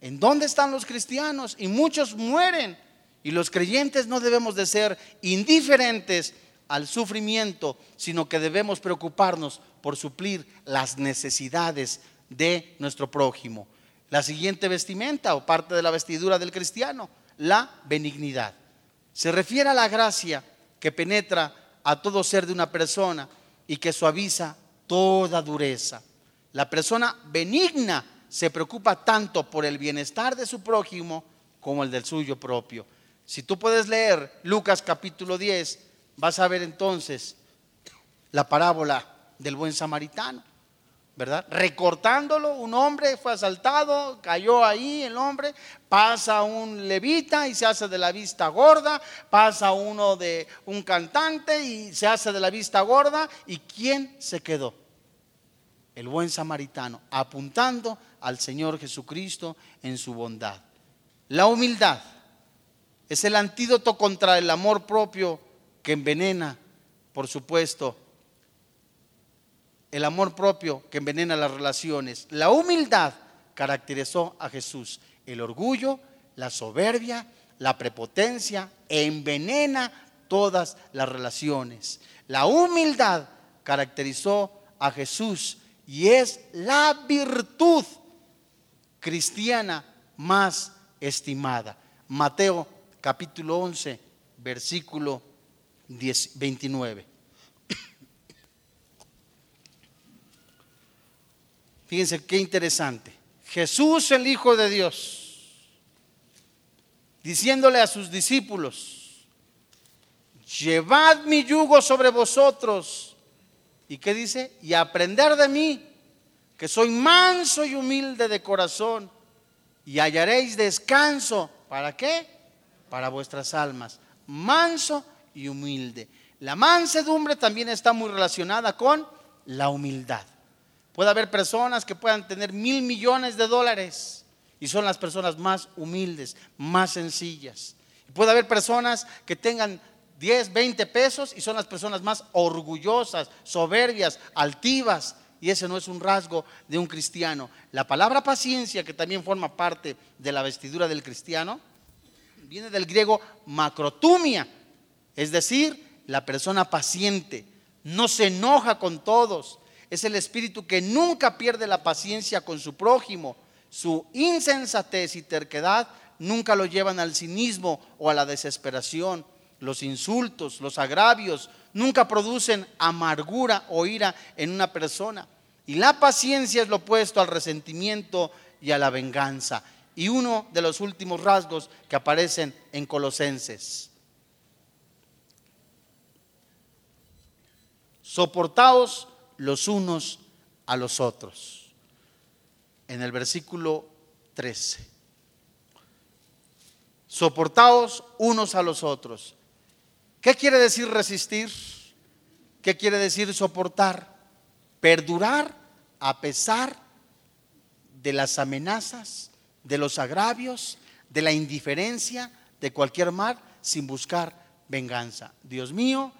¿En dónde están los cristianos? Y muchos mueren. Y los creyentes no debemos de ser indiferentes al sufrimiento, sino que debemos preocuparnos por suplir las necesidades de nuestro prójimo. La siguiente vestimenta o parte de la vestidura del cristiano, la benignidad. Se refiere a la gracia que penetra a todo ser de una persona y que suaviza toda dureza. La persona benigna se preocupa tanto por el bienestar de su prójimo como el del suyo propio. Si tú puedes leer Lucas capítulo 10, vas a ver entonces la parábola del buen samaritano, ¿verdad? Recortándolo, un hombre fue asaltado, cayó ahí el hombre, pasa un levita y se hace de la vista gorda, pasa uno de un cantante y se hace de la vista gorda, ¿y quién se quedó? El buen samaritano, apuntando al Señor Jesucristo en su bondad. La humildad es el antídoto contra el amor propio que envenena, por supuesto, el amor propio que envenena las relaciones. La humildad caracterizó a Jesús. El orgullo, la soberbia, la prepotencia envenena todas las relaciones. La humildad caracterizó a Jesús y es la virtud cristiana más estimada. Mateo capítulo 11, versículo 29. Fíjense qué interesante. Jesús el Hijo de Dios, diciéndole a sus discípulos, llevad mi yugo sobre vosotros ¿Y qué dice? Y aprender de mí, que soy manso y humilde de corazón, y hallaréis descanso. ¿Para qué? Para vuestras almas. Manso y humilde. La mansedumbre también está muy relacionada con la humildad. Puede haber personas que puedan tener mil millones de dólares y son las personas más humildes, más sencillas. Puede haber personas que tengan 10, 20 pesos y son las personas más orgullosas, soberbias, altivas. Y ese no es un rasgo de un cristiano. La palabra paciencia, que también forma parte de la vestidura del cristiano, viene del griego macrotumia, es decir, la persona paciente, no se enoja con todos, es el espíritu que nunca pierde la paciencia con su prójimo. Su insensatez y terquedad nunca lo llevan al cinismo o a la desesperación los insultos, los agravios, nunca producen amargura o ira en una persona. Y la paciencia es lo opuesto al resentimiento y a la venganza. Y uno de los últimos rasgos que aparecen en Colosenses. Soportaos los unos a los otros. En el versículo 13. Soportaos unos a los otros. ¿Qué quiere decir resistir? ¿Qué quiere decir soportar? Perdurar a pesar de las amenazas, de los agravios, de la indiferencia, de cualquier mal, sin buscar venganza. Dios mío,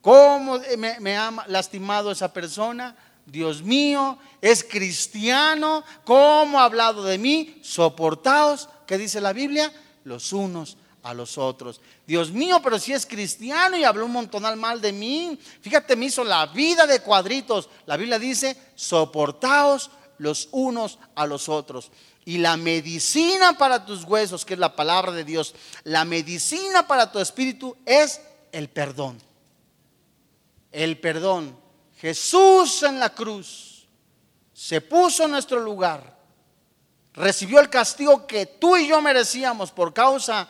¿cómo me, ha lastimado esa persona? Dios mío, es cristiano, ¿cómo ha hablado de mí? Soportaos, ¿qué dice la Biblia? Los unos a los otros. Dios mío, pero si es cristiano y habló un montonal mal de mí. Fíjate, me hizo la vida de cuadritos. La Biblia dice, soportaos los unos a los otros. Y la medicina para tus huesos, que es la palabra de Dios, la medicina para tu espíritu es el perdón. El perdón. Jesús en la cruz se puso en nuestro lugar, recibió el castigo que tú y yo merecíamos por causa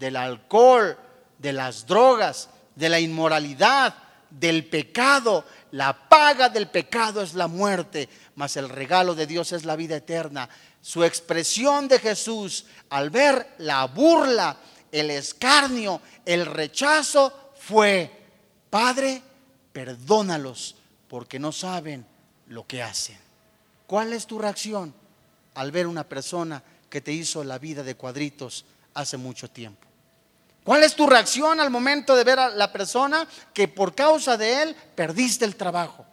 del alcohol, de las drogas, de la inmoralidad, del pecado. La paga del pecado es la muerte, mas el regalo de Dios es la vida eterna. Su expresión de Jesús al ver la burla, el escarnio, el rechazo fue, Padre, perdónalos porque no saben lo que hacen. ¿Cuál es tu reacción al ver una persona que te hizo la vida de cuadritos hace mucho tiempo? ¿Cuál es tu reacción al momento de ver a la persona que por causa de él perdiste el trabajo?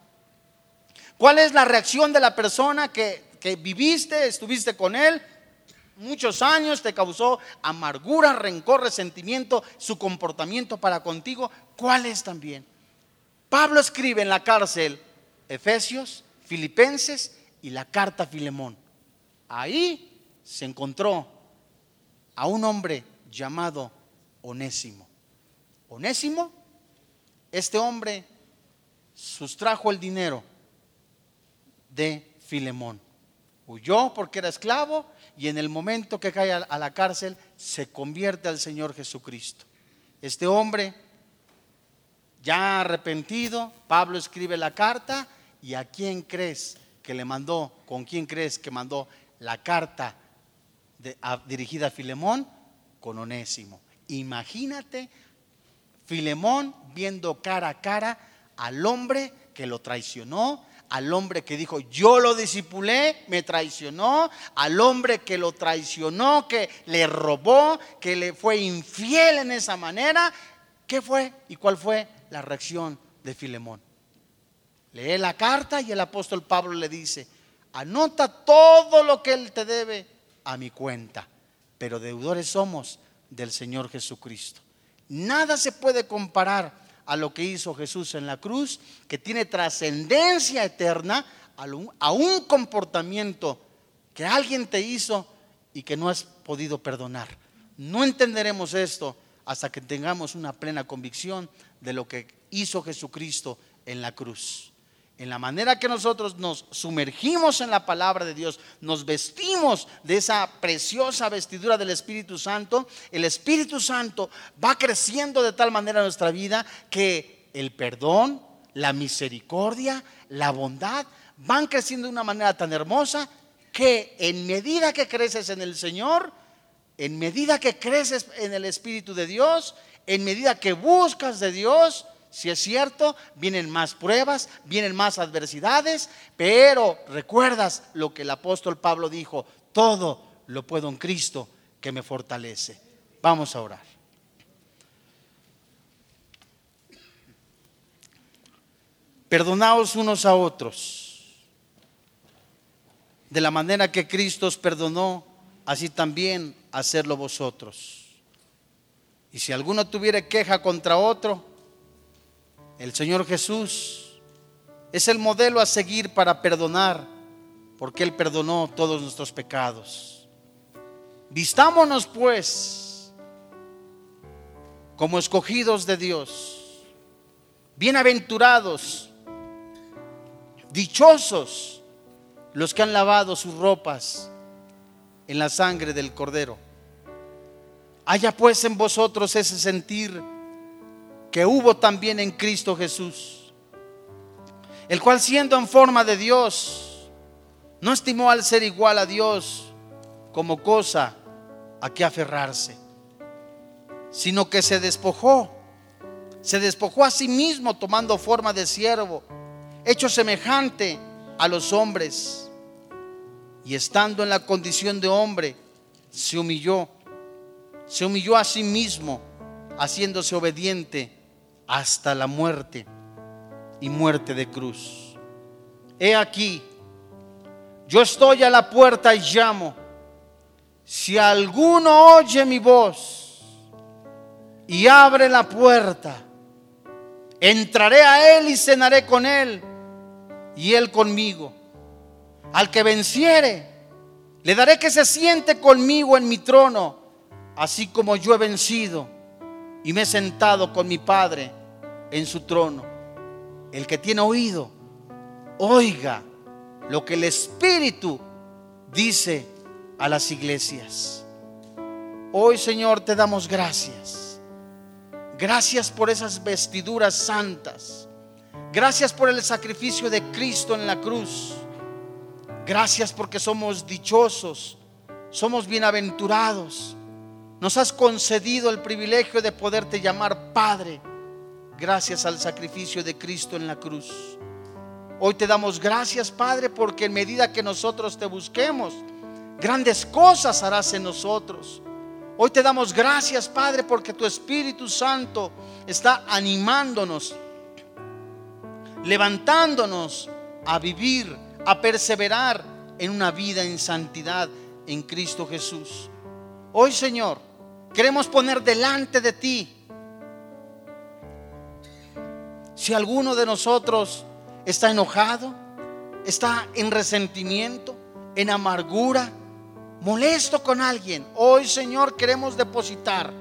¿Cuál es la reacción de la persona que, que viviste, estuviste con él? muchos años, te causó amargura, rencor, resentimiento, su comportamiento para contigo, ¿cuál es también? Pablo escribe en la cárcel Efesios, Filipenses y la carta a Filemón. Ahí se encontró a un hombre llamado Onésimo. Onésimo, este hombre sustrajo el dinero de Filemón. Huyó porque era esclavo y en el momento que cae a la cárcel se convierte al Señor Jesucristo. Este hombre, ya arrepentido, Pablo escribe la carta y a quién crees que le mandó, con quién crees que mandó la carta dirigida a Filemón con Onésimo. Imagínate Filemón viendo cara a cara al hombre que lo traicionó, al hombre que dijo, yo lo disipulé, me traicionó, al hombre que lo traicionó, que le robó, que le fue infiel en esa manera. ¿Qué fue y cuál fue la reacción de Filemón? Lee la carta y el apóstol Pablo le dice, anota todo lo que él te debe a mi cuenta, pero deudores somos del Señor Jesucristo. Nada se puede comparar a lo que hizo Jesús en la cruz, que tiene trascendencia eterna a un comportamiento que alguien te hizo y que no has podido perdonar. No entenderemos esto hasta que tengamos una plena convicción de lo que hizo Jesucristo en la cruz en la manera que nosotros nos sumergimos en la palabra de Dios, nos vestimos de esa preciosa vestidura del Espíritu Santo, el Espíritu Santo va creciendo de tal manera en nuestra vida que el perdón, la misericordia, la bondad van creciendo de una manera tan hermosa que en medida que creces en el Señor, en medida que creces en el Espíritu de Dios, en medida que buscas de Dios, si es cierto, vienen más pruebas, vienen más adversidades, pero recuerdas lo que el apóstol Pablo dijo, todo lo puedo en Cristo que me fortalece. Vamos a orar. Perdonaos unos a otros. De la manera que Cristo os perdonó, así también hacerlo vosotros. Y si alguno tuviera queja contra otro, el Señor Jesús es el modelo a seguir para perdonar, porque Él perdonó todos nuestros pecados. Vistámonos pues como escogidos de Dios, bienaventurados, dichosos los que han lavado sus ropas en la sangre del Cordero. Haya pues en vosotros ese sentir que hubo también en Cristo Jesús, el cual siendo en forma de Dios, no estimó al ser igual a Dios como cosa a que aferrarse, sino que se despojó, se despojó a sí mismo tomando forma de siervo, hecho semejante a los hombres, y estando en la condición de hombre, se humilló, se humilló a sí mismo, haciéndose obediente hasta la muerte y muerte de cruz. He aquí, yo estoy a la puerta y llamo. Si alguno oye mi voz y abre la puerta, entraré a él y cenaré con él y él conmigo. Al que venciere, le daré que se siente conmigo en mi trono, así como yo he vencido y me he sentado con mi Padre en su trono. El que tiene oído, oiga lo que el Espíritu dice a las iglesias. Hoy, Señor, te damos gracias. Gracias por esas vestiduras santas. Gracias por el sacrificio de Cristo en la cruz. Gracias porque somos dichosos, somos bienaventurados. Nos has concedido el privilegio de poderte llamar Padre gracias al sacrificio de Cristo en la cruz. Hoy te damos gracias, Padre, porque en medida que nosotros te busquemos, grandes cosas harás en nosotros. Hoy te damos gracias, Padre, porque tu Espíritu Santo está animándonos, levantándonos a vivir, a perseverar en una vida en santidad en Cristo Jesús. Hoy, Señor, queremos poner delante de ti si alguno de nosotros está enojado, está en resentimiento, en amargura, molesto con alguien, hoy Señor queremos depositar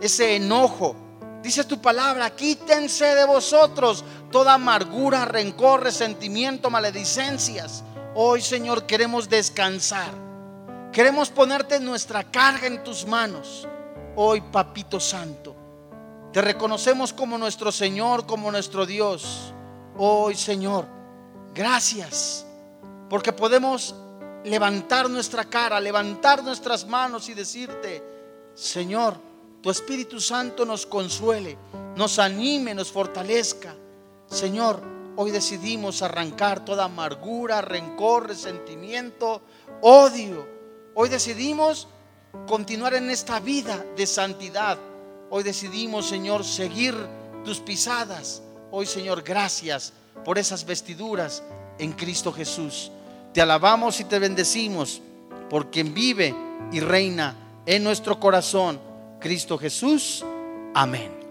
ese enojo. Dice tu palabra, quítense de vosotros toda amargura, rencor, resentimiento, maledicencias. Hoy Señor queremos descansar. Queremos ponerte nuestra carga en tus manos. Hoy, Papito Santo, te reconocemos como nuestro Señor, como nuestro Dios. Hoy, Señor, gracias, porque podemos levantar nuestra cara, levantar nuestras manos y decirte, Señor, tu Espíritu Santo nos consuele, nos anime, nos fortalezca. Señor, hoy decidimos arrancar toda amargura, rencor, resentimiento, odio. Hoy decidimos continuar en esta vida de santidad Hoy decidimos, Señor, seguir tus pisadas. Hoy, Señor, gracias por esas vestiduras en Cristo Jesús. Te alabamos y te bendecimos por quien vive y reina en nuestro corazón, Cristo Jesús. Amén.